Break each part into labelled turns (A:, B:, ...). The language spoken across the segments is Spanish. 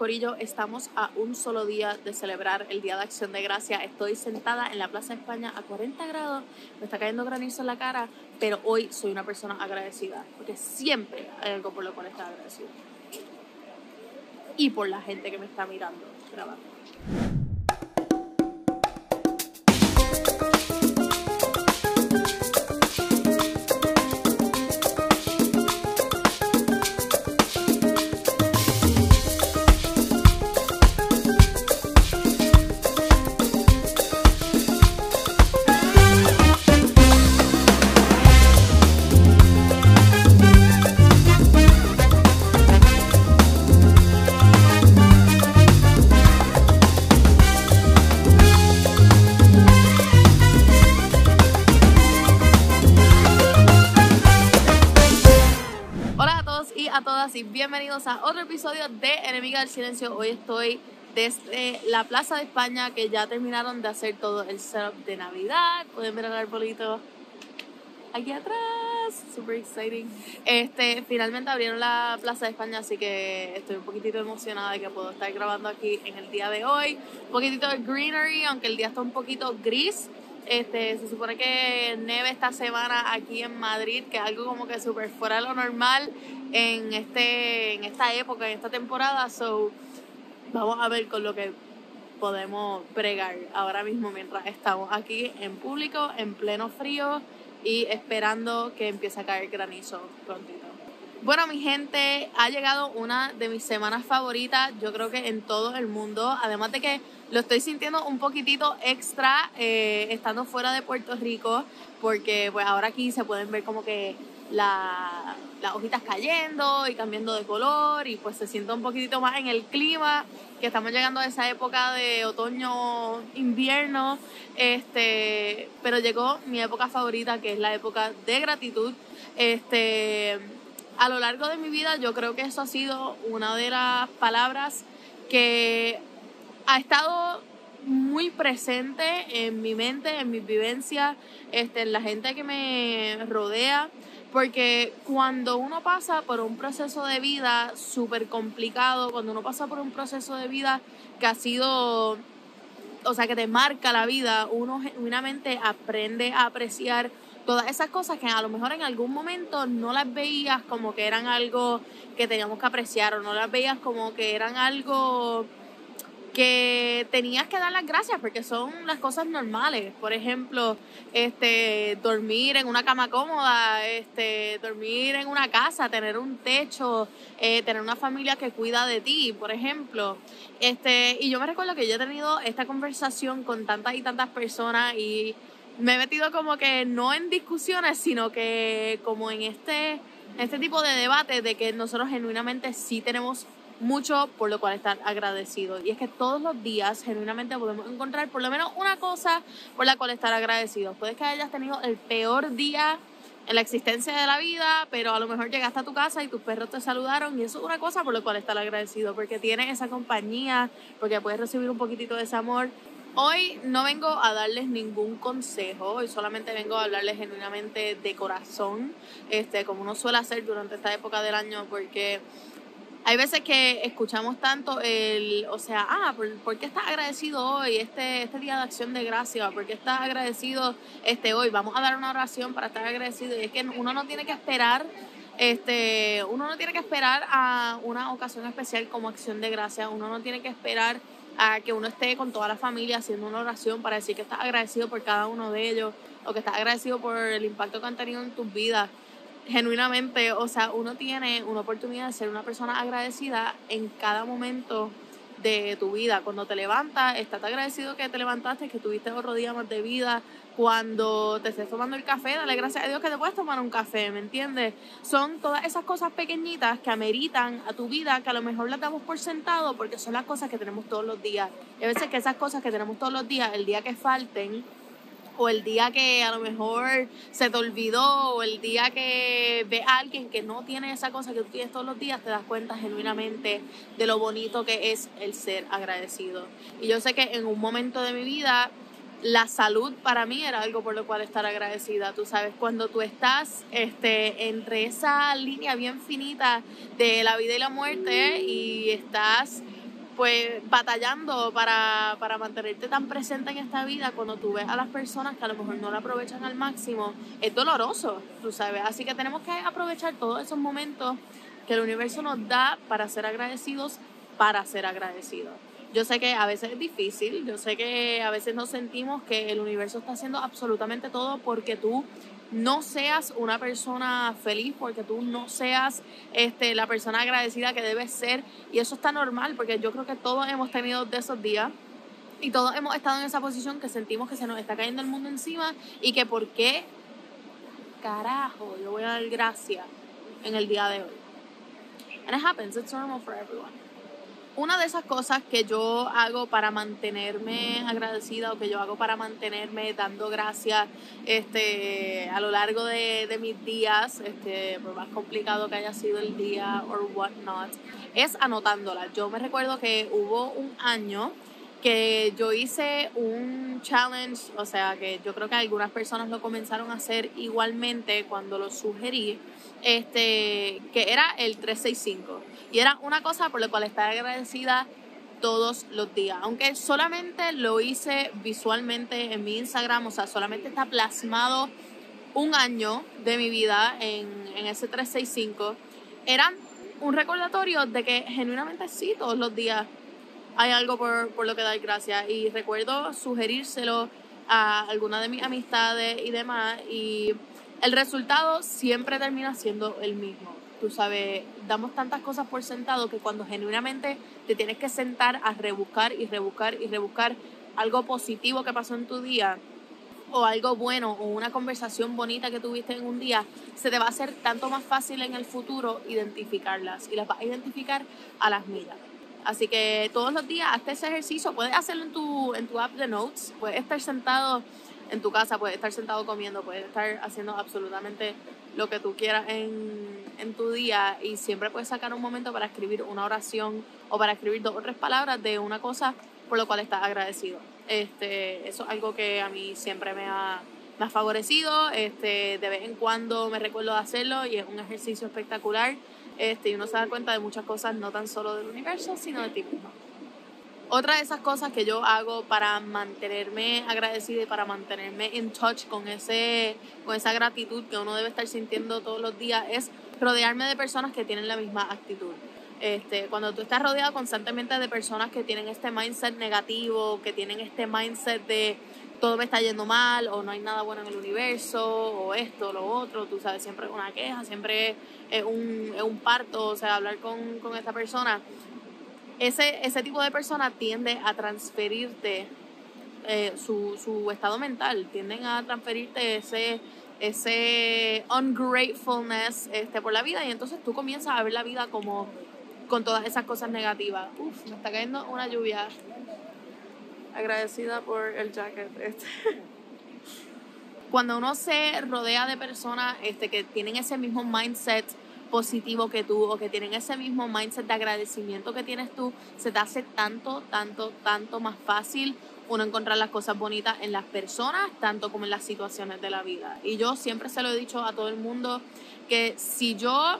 A: Corillo, estamos a un solo día de celebrar el Día de Acción de Gracia. Estoy sentada en la Plaza de España a 40 grados, me está cayendo granizo en la cara, pero hoy soy una persona agradecida, porque siempre hay algo por lo cual estar agradecido. Y por la gente que me está mirando, grabando. Y a todas y bienvenidos a otro episodio de Enemiga del Silencio. Hoy estoy desde la Plaza de España que ya terminaron de hacer todo el setup de Navidad. Pueden ver el arbolito aquí atrás, super exciting. Este, finalmente abrieron la Plaza de España, así que estoy un poquitito emocionada de que puedo estar grabando aquí en el día de hoy. Un poquitito de greenery, aunque el día está un poquito gris. Este, se supone que neve esta semana aquí en Madrid, que es algo como que súper fuera de lo normal en, este, en esta época, en esta temporada. So, vamos a ver con lo que podemos bregar ahora mismo mientras estamos aquí en público, en pleno frío y esperando que empiece a caer granizo prontito. Bueno, mi gente, ha llegado una de mis semanas favoritas, yo creo que en todo el mundo, además de que lo estoy sintiendo un poquitito extra eh, estando fuera de Puerto Rico, porque pues ahora aquí se pueden ver como que la- las hojitas cayendo y cambiando de color y pues se siente un poquitito más en el clima, que estamos llegando a esa época de otoño, invierno, este, pero llegó mi época favorita, que es la época de gratitud. Este, a lo largo de mi vida yo creo que eso ha sido una de las palabras que ha estado muy presente en mi mente, en mis vivencias, este, en la gente que me rodea, porque cuando uno pasa por un proceso de vida súper complicado, cuando uno pasa por un proceso de vida que ha sido, o sea, que te marca la vida, uno genuinamente aprende a apreciar todas esas cosas que a lo mejor en algún momento no las veías como que eran algo que teníamos que apreciar o no las veías como que eran algo que tenías que dar las gracias porque son las cosas normales. Por ejemplo, este dormir en una cama cómoda, este dormir en una casa, tener un techo, eh, tener una familia que cuida de ti, por ejemplo. Este, y yo me recuerdo que yo he tenido esta conversación con tantas y tantas personas y me he metido como que no en discusiones, sino que como en este, este tipo de debate de que nosotros genuinamente sí tenemos mucho por lo cual estar agradecidos. Y es que todos los días genuinamente podemos encontrar por lo menos una cosa por la cual estar agradecidos. Puedes que hayas tenido el peor día en la existencia de la vida, pero a lo mejor llegaste a tu casa y tus perros te saludaron y eso es una cosa por la cual estar agradecido, porque tienes esa compañía, porque puedes recibir un poquitito de ese amor. Hoy no vengo a darles ningún consejo, hoy solamente vengo a hablarles genuinamente de corazón, este, como uno suele hacer durante esta época del año, porque hay veces que escuchamos tanto el, o sea, ah, ¿por, por qué estás agradecido hoy, este, este día de acción de gracia? ¿Por qué estás agradecido este hoy? Vamos a dar una oración para estar agradecido. Y es que uno no tiene que esperar, este, uno no tiene que esperar a una ocasión especial como acción de gracia, uno no tiene que esperar a que uno esté con toda la familia haciendo una oración para decir que estás agradecido por cada uno de ellos o que estás agradecido por el impacto que han tenido en tus vidas genuinamente, o sea, uno tiene una oportunidad de ser una persona agradecida en cada momento de tu vida. Cuando te levantas, estás agradecido que te levantaste, que tuviste otro día más de vida. Cuando te estés tomando el café, dale gracias a Dios que te puedes tomar un café, ¿me entiendes? Son todas esas cosas pequeñitas que ameritan a tu vida, que a lo mejor las damos por sentado porque son las cosas que tenemos todos los días. Y a veces que esas cosas que tenemos todos los días, el día que falten, o el día que a lo mejor se te olvidó, o el día que ve a alguien que no tiene esa cosa que tú tienes todos los días, te das cuenta genuinamente de lo bonito que es el ser agradecido. Y yo sé que en un momento de mi vida, la salud para mí era algo por lo cual estar agradecida. Tú sabes, cuando tú estás este, entre esa línea bien finita de la vida y la muerte y estás pues batallando para, para mantenerte tan presente en esta vida cuando tú ves a las personas que a lo mejor no la aprovechan al máximo, es doloroso, tú sabes. Así que tenemos que aprovechar todos esos momentos que el universo nos da para ser agradecidos, para ser agradecidos. Yo sé que a veces es difícil, yo sé que a veces nos sentimos que el universo está haciendo absolutamente todo porque tú no seas una persona feliz, porque tú no seas este, la persona agradecida que debes ser. Y eso está normal, porque yo creo que todos hemos tenido de esos días y todos hemos estado en esa posición que sentimos que se nos está cayendo el mundo encima y que por qué carajo yo voy a dar gracias en el día de hoy. And it happens, it's normal for everyone una de esas cosas que yo hago para mantenerme agradecida o que yo hago para mantenerme dando gracias este, a lo largo de, de mis días, este, por más complicado que haya sido el día or whatnot, es anotándola. Yo me recuerdo que hubo un año que yo hice un challenge, o sea que yo creo que algunas personas lo comenzaron a hacer igualmente cuando lo sugerí, este, que era el 365. Y era una cosa por la cual estar agradecida todos los días. Aunque solamente lo hice visualmente en mi Instagram, o sea, solamente está plasmado un año de mi vida en, en ese 365, eran un recordatorio de que genuinamente sí, todos los días hay algo por, por lo que dar gracias. Y recuerdo sugerírselo a alguna de mis amistades y demás. Y el resultado siempre termina siendo el mismo. Tú sabes, damos tantas cosas por sentado que cuando genuinamente te tienes que sentar a rebuscar y rebuscar y rebuscar algo positivo que pasó en tu día o algo bueno o una conversación bonita que tuviste en un día, se te va a hacer tanto más fácil en el futuro identificarlas y las vas a identificar a las millas. Así que todos los días hazte ese ejercicio. Puedes hacerlo en tu, en tu app de notes. Puedes estar sentado en tu casa, puedes estar sentado comiendo, puedes estar haciendo absolutamente lo que tú quieras en, en tu día y siempre puedes sacar un momento para escribir una oración o para escribir dos o tres palabras de una cosa por lo cual estás agradecido. Este, eso es algo que a mí siempre me ha, me ha favorecido. Este, de vez en cuando me recuerdo de hacerlo y es un ejercicio espectacular. Este, y uno se da cuenta de muchas cosas, no tan solo del universo, sino de ti mismo. Otra de esas cosas que yo hago para mantenerme agradecida y para mantenerme en touch con, ese, con esa gratitud que uno debe estar sintiendo todos los días es rodearme de personas que tienen la misma actitud. Este, cuando tú estás rodeado constantemente de personas que tienen este mindset negativo, que tienen este mindset de todo me está yendo mal o no hay nada bueno en el universo o esto, lo otro, tú sabes, siempre es una queja, siempre es un, es un parto, o sea, hablar con, con esta persona. Ese, ese tipo de persona tiende a transferirte eh, su, su estado mental, tienden a transferirte ese, ese ungratefulness este, por la vida y entonces tú comienzas a ver la vida como con todas esas cosas negativas. Uf, me está cayendo una lluvia agradecida por el jacket. Este. Cuando uno se rodea de personas este, que tienen ese mismo mindset positivo que tú o que tienen ese mismo mindset de agradecimiento que tienes tú, se te hace tanto, tanto, tanto más fácil uno encontrar las cosas bonitas en las personas, tanto como en las situaciones de la vida. Y yo siempre se lo he dicho a todo el mundo que si yo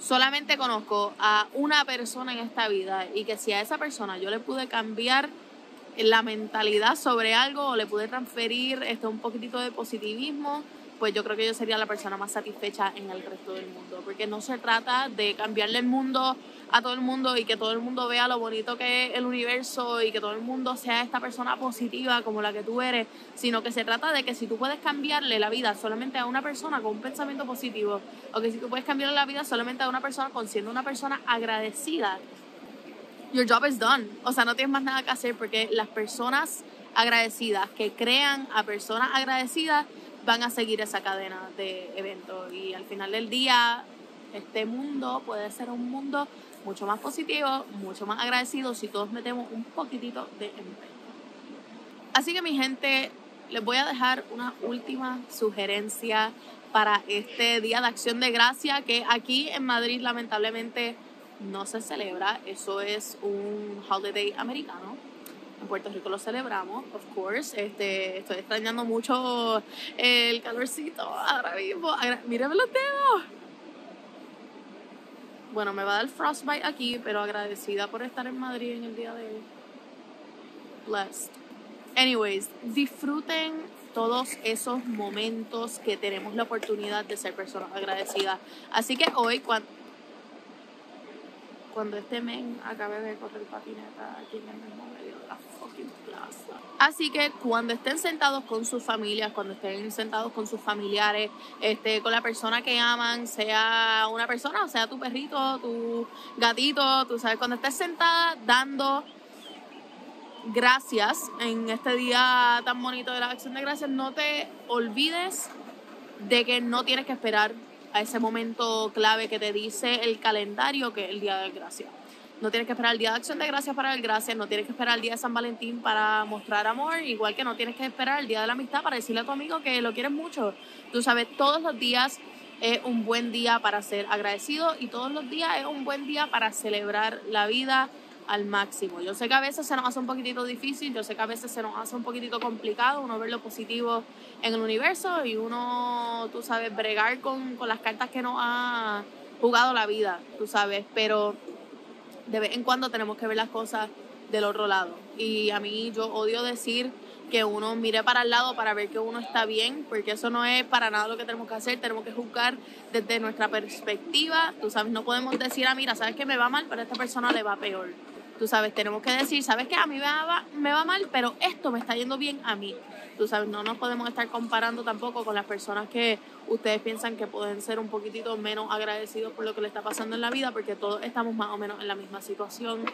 A: solamente conozco a una persona en esta vida y que si a esa persona yo le pude cambiar la mentalidad sobre algo o le pude transferir este, un poquitito de positivismo, pues yo creo que yo sería la persona más satisfecha en el resto del mundo. Porque no se trata de cambiarle el mundo a todo el mundo y que todo el mundo vea lo bonito que es el universo y que todo el mundo sea esta persona positiva como la que tú eres, sino que se trata de que si tú puedes cambiarle la vida solamente a una persona con un pensamiento positivo, o que si tú puedes cambiarle la vida solamente a una persona con siendo una persona agradecida, your job is done. O sea, no tienes más nada que hacer porque las personas agradecidas que crean a personas agradecidas van a seguir esa cadena de eventos y al final del día este mundo puede ser un mundo mucho más positivo, mucho más agradecido si todos metemos un poquitito de empeño. Así que mi gente, les voy a dejar una última sugerencia para este Día de Acción de Gracia que aquí en Madrid lamentablemente no se celebra, eso es un holiday americano. En Puerto Rico lo celebramos, of course. Este, estoy extrañando mucho el calorcito ahora mismo. Mírenme los dedos. bueno, me va a dar frostbite aquí, pero agradecida por estar en Madrid en el día de hoy. Blessed. Anyways, disfruten todos esos momentos que tenemos la oportunidad de ser personas agradecidas. Así que hoy, cuando, cuando este men acabe de correr patineta aquí en el mismo medio de la fucking plaza. Así que cuando estén sentados con sus familias, cuando estén sentados con sus familiares, este, con la persona que aman, sea una persona, sea tu perrito, tu gatito, tú sabes, cuando estés sentada dando gracias en este día tan bonito de la acción de gracias, no te olvides de que no tienes que esperar a ese momento clave que te dice el calendario que es el día de gracias. No tienes que esperar el día de acción de gracias para dar gracias, no tienes que esperar el día de San Valentín para mostrar amor, igual que no tienes que esperar el día de la amistad para decirle a tu amigo que lo quieres mucho. Tú sabes, todos los días es un buen día para ser agradecido y todos los días es un buen día para celebrar la vida, al máximo. Yo sé que a veces se nos hace un poquitito difícil, yo sé que a veces se nos hace un poquitito complicado uno ver lo positivo en el universo y uno, tú sabes, bregar con, con las cartas que nos ha jugado la vida, tú sabes, pero de vez en cuando tenemos que ver las cosas del otro lado. Y a mí yo odio decir que uno mire para el lado para ver que uno está bien, porque eso no es para nada lo que tenemos que hacer, tenemos que juzgar desde nuestra perspectiva, tú sabes, no podemos decir, ah, mira, sabes que me va mal, pero a esta persona le va peor. Tú sabes, tenemos que decir, ¿sabes qué? A mí me va, me va mal, pero esto me está yendo bien a mí. Tú sabes, no nos podemos estar comparando tampoco con las personas que ustedes piensan que pueden ser un poquitito menos agradecidos por lo que le está pasando en la vida, porque todos estamos más o menos en la misma situación,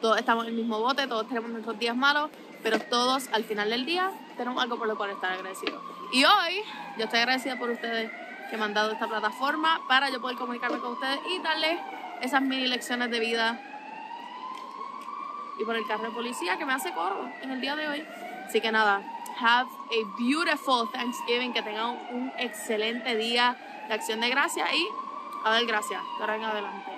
A: todos estamos en el mismo bote, todos tenemos nuestros días malos, pero todos al final del día tenemos algo por lo cual estar agradecidos. Y hoy yo estoy agradecida por ustedes que me han dado esta plataforma para yo poder comunicarme con ustedes y darles esas mini lecciones de vida y por el carro de policía que me hace coro en el día de hoy. Así que nada, have a beautiful Thanksgiving, que tengan un excelente día de acción de gracia y a dar gracias de ahora en adelante.